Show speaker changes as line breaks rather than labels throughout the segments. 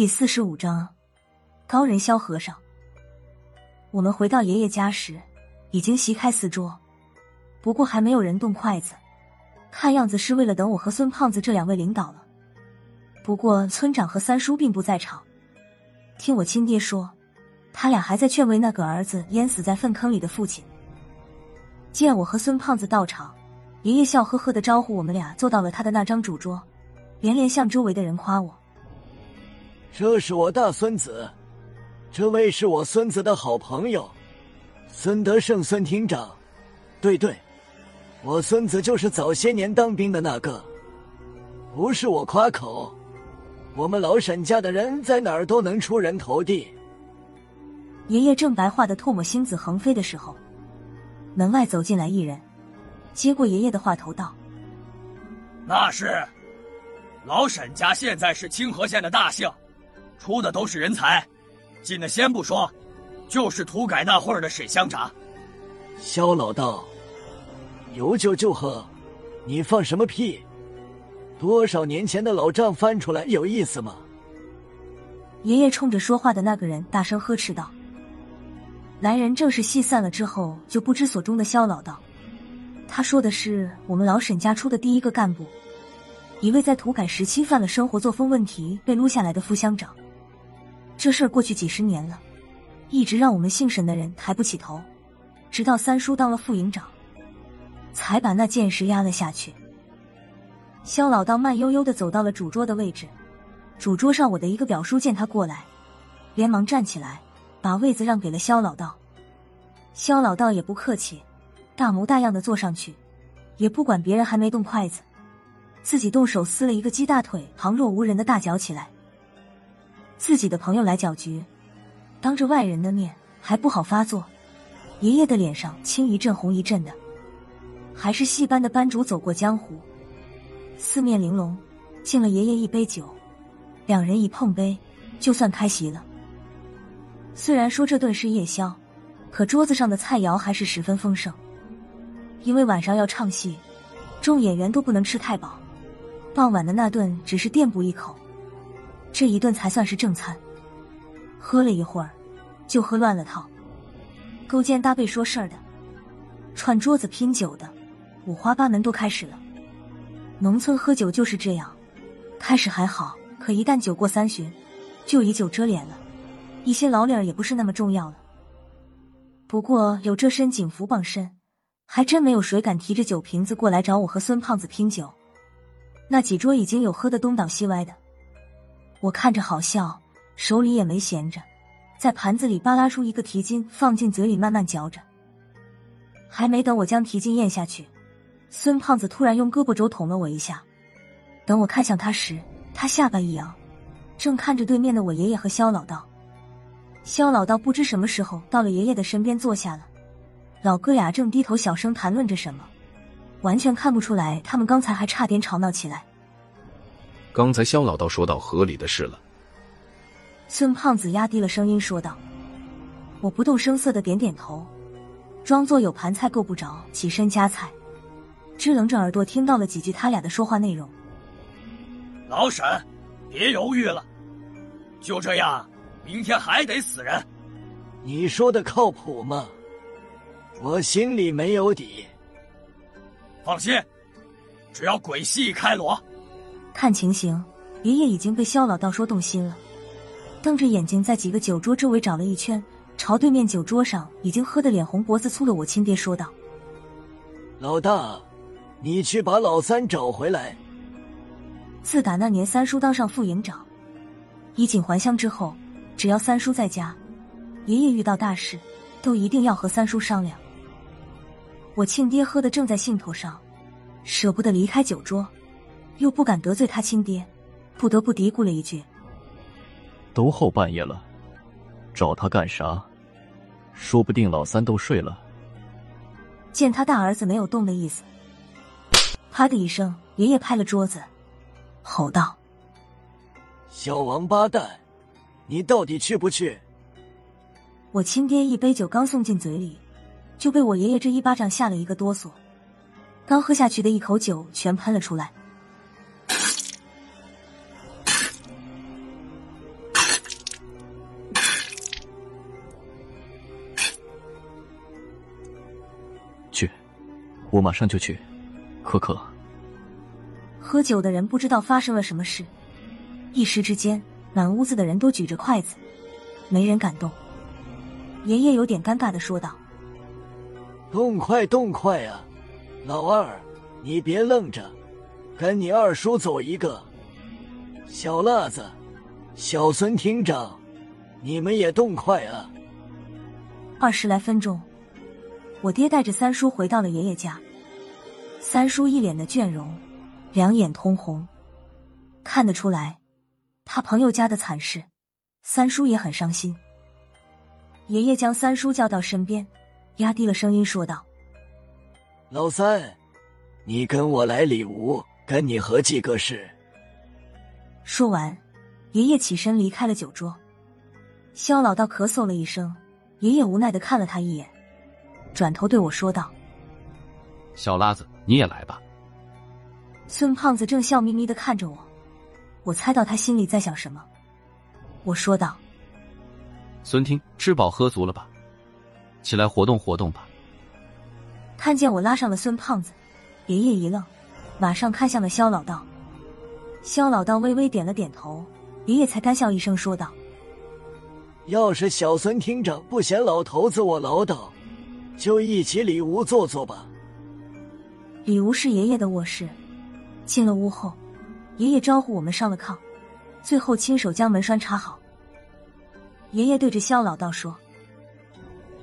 第四十五章，高人萧和尚。我们回到爷爷家时，已经席开四桌，不过还没有人动筷子，看样子是为了等我和孙胖子这两位领导了。不过村长和三叔并不在场，听我亲爹说，他俩还在劝慰那个儿子淹死在粪坑里的父亲。见我和孙胖子到场，爷爷笑呵呵的招呼我们俩坐到了他的那张主桌，连连向周围的人夸我。
这是我大孙子，这位是我孙子的好朋友，孙德胜孙厅长。对对，我孙子就是早些年当兵的那个。不是我夸口，我们老沈家的人在哪儿都能出人头地。
爷爷正白话的唾沫星子横飞的时候，门外走进来一人，接过爷爷的话头道：“
那是老沈家，现在是清河县的大姓。”出的都是人才，进的先不说，就是土改那会儿的沈乡长。
肖老道，有酒就喝，你放什么屁？多少年前的老账翻出来有意思吗？
爷爷冲着说话的那个人大声呵斥道。来人正是戏散了之后就不知所终的肖老道，他说的是我们老沈家出的第一个干部，一位在土改时期犯了生活作风问题被撸下来的副乡长。这事儿过去几十年了，一直让我们姓沈的人抬不起头，直到三叔当了副营长，才把那件事压了下去。肖老道慢悠悠的走到了主桌的位置，主桌上我的一个表叔见他过来，连忙站起来，把位子让给了肖老道。肖老道也不客气，大模大样的坐上去，也不管别人还没动筷子，自己动手撕了一个鸡大腿，旁若无人的大嚼起来。自己的朋友来搅局，当着外人的面还不好发作。爷爷的脸上青一阵红一阵的，还是戏班的班主走过江湖，四面玲珑，敬了爷爷一杯酒，两人一碰杯，就算开席了。虽然说这顿是夜宵，可桌子上的菜肴还是十分丰盛，因为晚上要唱戏，众演员都不能吃太饱，傍晚的那顿只是垫补一口。这一顿才算是正餐。喝了一会儿，就喝乱了套，勾肩搭背说事儿的，串桌子拼酒的，五花八门都开始了。农村喝酒就是这样，开始还好，可一旦酒过三巡，就以酒遮脸了，一些老理儿也不是那么重要了。不过有这身警服傍身，还真没有谁敢提着酒瓶子过来找我和孙胖子拼酒。那几桌已经有喝的东倒西歪的。我看着好笑，手里也没闲着，在盘子里扒拉出一个蹄筋，放进嘴里慢慢嚼着。还没等我将蹄筋咽下去，孙胖子突然用胳膊肘捅了我一下。等我看向他时，他下巴一扬，正看着对面的我爷爷和肖老道。肖老道不知什么时候到了爷爷的身边坐下了，老哥俩正低头小声谈论着什么，完全看不出来他们刚才还差点吵闹起来。
刚才肖老道说到河里的事了。
孙胖子压低了声音说道：“我不动声色的点点头，装作有盘菜够不着，起身夹菜，支棱着耳朵听到了几句他俩的说话内容。
老沈，别犹豫了，就这样，明天还得死人。
你说的靠谱吗？我心里没有底。
放心，只要鬼戏一开锣。”
看情形，爷爷已经被肖老道说动心了，瞪着眼睛在几个酒桌周围找了一圈，朝对面酒桌上已经喝得脸红脖子粗的我亲爹说道：“
老大，你去把老三找回来。”
自打那年三叔当上副营长，衣锦还乡之后，只要三叔在家，爷爷遇到大事都一定要和三叔商量。我亲爹喝的正在兴头上，舍不得离开酒桌。又不敢得罪他亲爹，不得不嘀咕了一句：“
都后半夜了，找他干啥？说不定老三都睡了。”
见他大儿子没有动的意思，啪的一声，爷爷拍了桌子，吼道：“
小王八蛋，你到底去不去？”
我亲爹一杯酒刚送进嘴里，就被我爷爷这一巴掌吓了一个哆嗦，刚喝下去的一口酒全喷了出来。
我马上就去。可可，
喝酒的人不知道发生了什么事，一时之间，满屋子的人都举着筷子，没人敢动。爷爷有点尴尬的说道：“
动快，动快啊！老二，你别愣着，跟你二叔走一个。小辣子，小孙厅长，你们也动快啊！”
二十来分钟，我爹带着三叔回到了爷爷家。三叔一脸的倦容，两眼通红，看得出来，他朋友家的惨事，三叔也很伤心。爷爷将三叔叫到身边，压低了声音说道：“
老三，你跟我来里屋，跟你合计个事。”
说完，爷爷起身离开了酒桌。肖老道咳嗽了一声，爷爷无奈的看了他一眼，转头对我说道：“
小拉子，你也来吧。”
孙胖子正笑眯眯的看着我，我猜到他心里在想什么。我说道。
孙听，吃饱喝足了吧？起来活动活动吧。
看见我拉上了孙胖子，爷爷一愣，马上看向了肖老道。肖老道微微点了点头，爷爷才干笑一声说道：“
要是小孙听着不嫌老头子我唠叨，就一起里屋坐坐吧。”
里屋是爷爷的卧室。进了屋后，爷爷招呼我们上了炕，最后亲手将门栓插好。爷爷对着肖老道说：“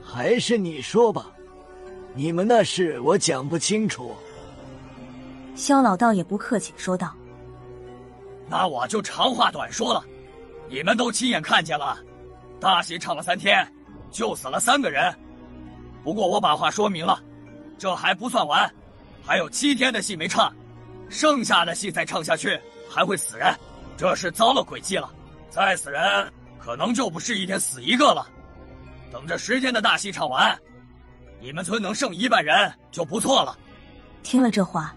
还是你说吧，你们那事我讲不清楚。”
肖老道也不客气，说道：“
那我就长话短说了，你们都亲眼看见了，大喜唱了三天，就死了三个人。不过我把话说明了，这还不算完，还有七天的戏没唱，剩下的戏再唱下去还会死人，这是遭了诡计了，再死人。”可能就不是一天死一个了。等着十天的大戏唱完，你们村能剩一半人就不错了。
听了这话，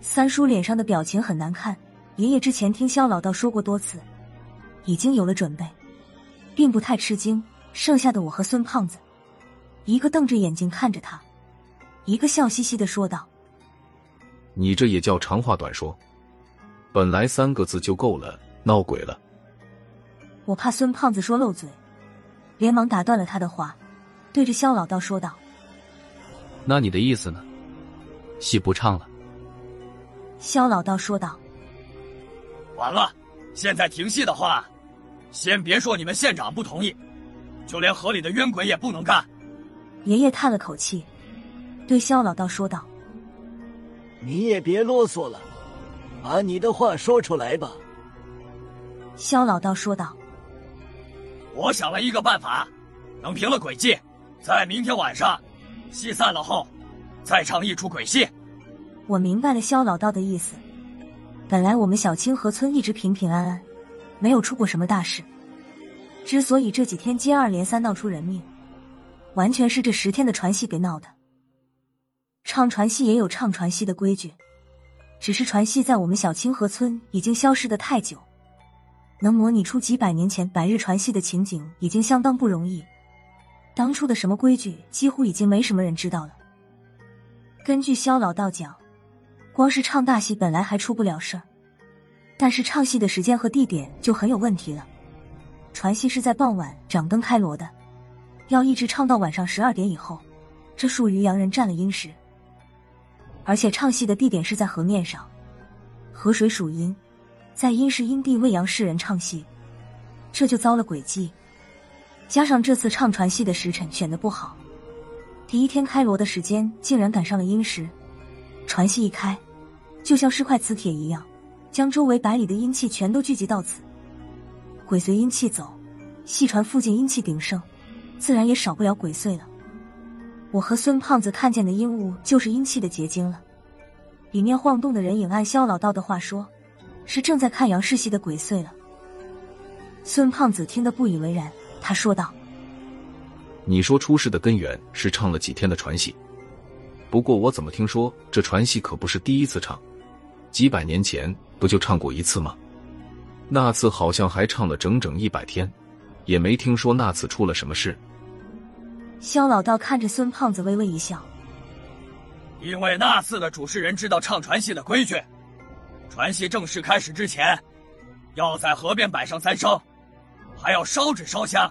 三叔脸上的表情很难看。爷爷之前听肖老道说过多次，已经有了准备，并不太吃惊。剩下的我和孙胖子，一个瞪着眼睛看着他，一个笑嘻嘻的说道：“
你这也叫长话短说？本来三个字就够了，闹鬼了。”
我怕孙胖子说漏嘴，连忙打断了他的话，对着肖老道说道：“
那你的意思呢？戏不唱了？”
肖老道说道：“
完了，现在停戏的话，先别说你们县长不同意，就连河里的冤鬼也不能干。”
爷爷叹了口气，对肖老道说道：“
你也别啰嗦了，把你的话说出来吧。”
肖老道说道。
我想了一个办法，能平了鬼计，在明天晚上戏散了后，再唱一出鬼戏。
我明白了肖老道的意思。本来我们小清河村一直平平安安，没有出过什么大事。之所以这几天接二连三闹出人命，完全是这十天的传戏给闹的。唱传戏也有唱传戏的规矩，只是传戏在我们小清河村已经消失的太久。能模拟出几百年前百日传戏的情景，已经相当不容易。当初的什么规矩，几乎已经没什么人知道了。根据肖老道讲，光是唱大戏本来还出不了事儿，但是唱戏的时间和地点就很有问题了。传戏是在傍晚掌灯开锣的，要一直唱到晚上十二点以后，这属于洋人占了阴时。而且唱戏的地点是在河面上，河水属阴。在阴时阴地为阳世人唱戏，这就遭了诡计。加上这次唱传戏的时辰选的不好，第一天开锣的时间竟然赶上了阴时，传戏一开，就像是块磁铁一样，将周围百里的阴气全都聚集到此。鬼随阴气走，戏传附近阴气鼎盛，自然也少不了鬼祟了。我和孙胖子看见的阴雾就是阴气的结晶了，里面晃动的人影，按肖老道的话说。是正在看杨氏戏的鬼祟了。孙胖子听得不以为然，他说道：“
你说出事的根源是唱了几天的传戏，不过我怎么听说这传戏可不是第一次唱，几百年前不就唱过一次吗？那次好像还唱了整整一百天，也没听说那次出了什么事。”
肖老道看着孙胖子微微一笑：“
因为那次的主持人知道唱传戏的规矩，传戏正式开始之前，要在河边摆上三牲，还要烧纸烧香，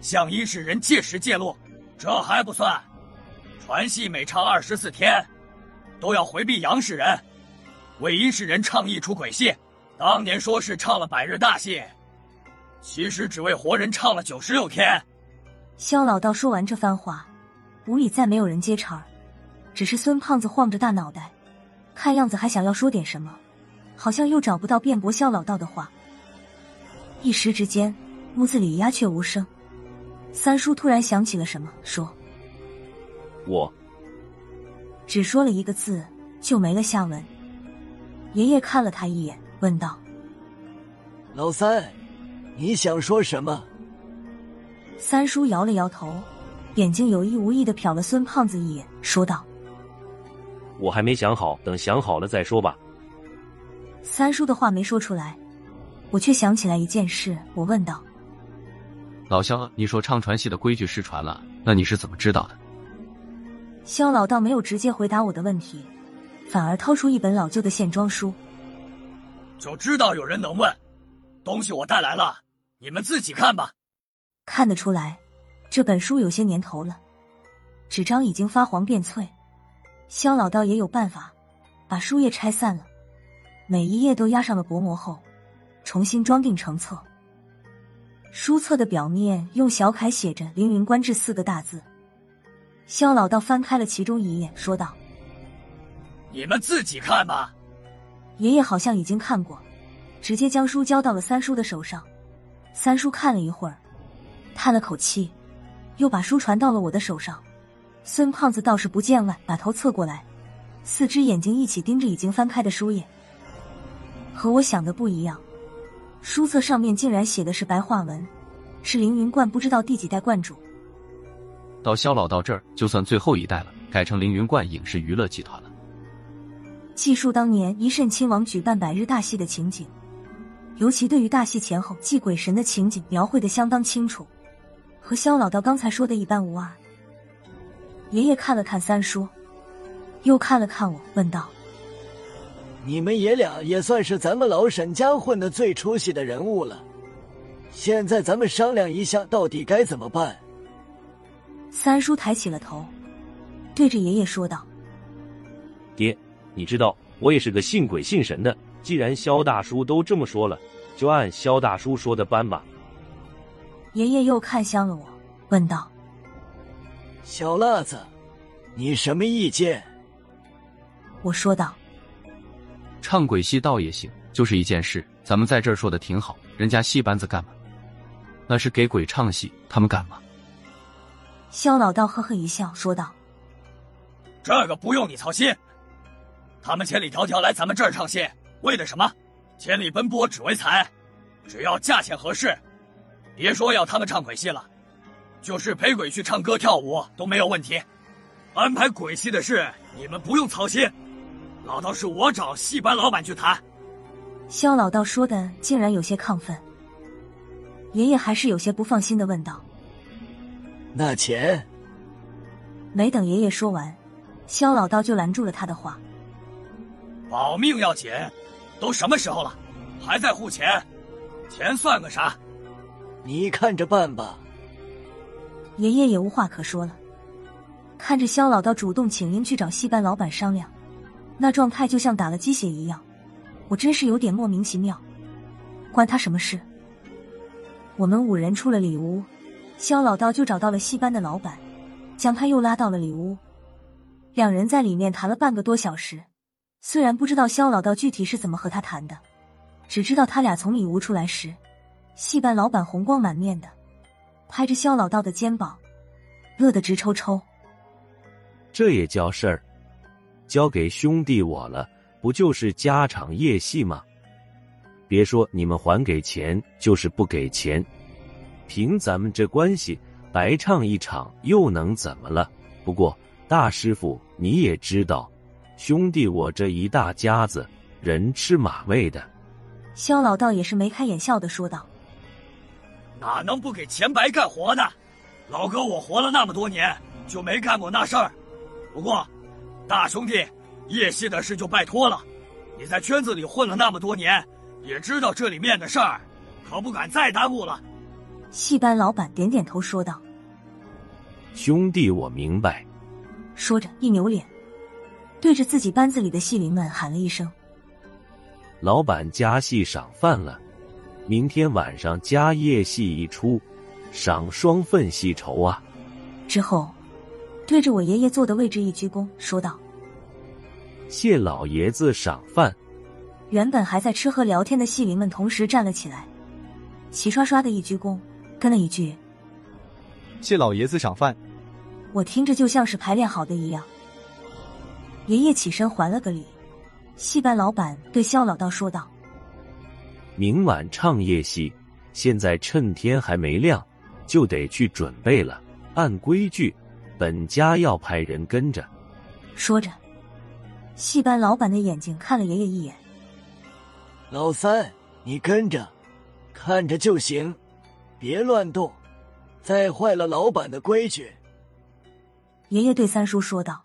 向医世人借食借路。这还不算，传戏每唱二十四天，都要回避阳世人，为阴世人唱一出鬼戏。当年说是唱了百日大戏，其实只为活人唱了九十六天。
肖老道说完这番话，屋里再没有人接茬儿，只是孙胖子晃着大脑袋，看样子还想要说点什么，好像又找不到辩驳肖老道的话。一时之间，屋子里鸦雀无声。三叔突然想起了什么，说
我：“
只说了一个字，就没了下文。”爷爷看了他一眼，问道：“
老三，你想说什么？”
三叔摇了摇头，眼睛有意无意的瞟了孙胖子一眼，说道：“
我还没想好，等想好了再说吧。”
三叔的话没说出来，我却想起来一件事，我问道。
老肖，你说唱传戏的规矩失传了，那你是怎么知道的？
肖老道没有直接回答我的问题，反而掏出一本老旧的线装书。
就知道有人能问，东西我带来了，你们自己看吧。
看得出来，这本书有些年头了，纸张已经发黄变脆。肖老道也有办法，把书页拆散了，每一页都压上了薄膜后，重新装订成册。书册的表面用小楷写着“凌云观志”四个大字。肖老道翻开了其中一页，说道：“
你们自己看吧。”
爷爷好像已经看过，直接将书交到了三叔的手上。三叔看了一会儿，叹了口气，又把书传到了我的手上。孙胖子倒是不见外，把头侧过来，四只眼睛一起盯着已经翻开的书页。和我想的不一样。书册上面竟然写的是白话文，是凌云观不知道第几代观主。
到肖老到这儿，就算最后一代了，改成凌云观影视娱乐集团了。
记述当年一慎亲王举办百日大戏的情景，尤其对于大戏前后祭鬼神的情景描绘的相当清楚，和肖老道刚才说的一般无二。爷爷看了看三叔，又看了看我，问道。
你们爷俩也算是咱们老沈家混的最出息的人物了，现在咱们商量一下，到底该怎么办？
三叔抬起了头，对着爷爷说道：“
爹，你知道我也是个信鬼信神的，既然肖大叔都这么说了，就按肖大叔说的办吧。”
爷爷又看向了我，问道：“
小辣子，你什么意见？”
我说道。
唱鬼戏倒也行，就是一件事，咱们在这儿说的挺好，人家戏班子干嘛？那是给鬼唱戏，他们干嘛？
肖老道呵呵一笑，说道：“
这个不用你操心，他们千里迢迢来咱们这儿唱戏，为的什么？千里奔波只为财，只要价钱合适，别说要他们唱鬼戏了，就是陪鬼去唱歌跳舞都没有问题。安排鬼戏的事，你们不用操心。”老道是我找戏班老板去谈。
肖老道说的竟然有些亢奋，爷爷还是有些不放心的问道：“
那钱？”
没等爷爷说完，肖老道就拦住了他的话：“
保命要紧，都什么时候了，还在护钱？钱算个啥？
你看着办吧。”
爷爷也无话可说了，看着肖老道主动请缨去找戏班老板商量。那状态就像打了鸡血一样，我真是有点莫名其妙。关他什么事？我们五人出了里屋，肖老道就找到了戏班的老板，将他又拉到了里屋。两人在里面谈了半个多小时。虽然不知道肖老道具体是怎么和他谈的，只知道他俩从里屋出来时，戏班老板红光满面的，拍着肖老道的肩膀，乐得直抽抽。
这也叫事儿？交给兄弟我了，不就是家场夜戏吗？别说你们还给钱，就是不给钱，凭咱们这关系，白唱一场又能怎么了？不过大师傅你也知道，兄弟我这一大家子人吃马喂的。
肖老道也是眉开眼笑的说道：“
哪能不给钱白干活呢？老哥我活了那么多年，就没干过那事儿。不过。”大兄弟，夜戏的事就拜托了。你在圈子里混了那么多年，也知道这里面的事儿，可不敢再耽误了。
戏班老板点点头说道。
兄弟，我明白。
说着，一扭脸，对着自己班子里的戏灵们喊了一声：“
老板加戏赏饭了，明天晚上加夜戏一出，赏双份戏酬啊！”
之后，对着我爷爷坐的位置一鞠躬，说道：“
谢老爷子赏饭。”
原本还在吃喝聊天的戏灵们同时站了起来，齐刷刷的一鞠躬，跟了一句。
谢老爷子赏饭，
我听着就像是排练好的一样。爷爷起身还了个礼，戏班老板对肖老道说道：“
明晚唱夜戏，现在趁天还没亮，就得去准备了。按规矩，本家要派人跟着。”
说着，戏班老板的眼睛看了爷爷一眼：“
老三，你跟着，看着就行，别乱动。”再坏了老板的规矩，
爷爷对三叔说道。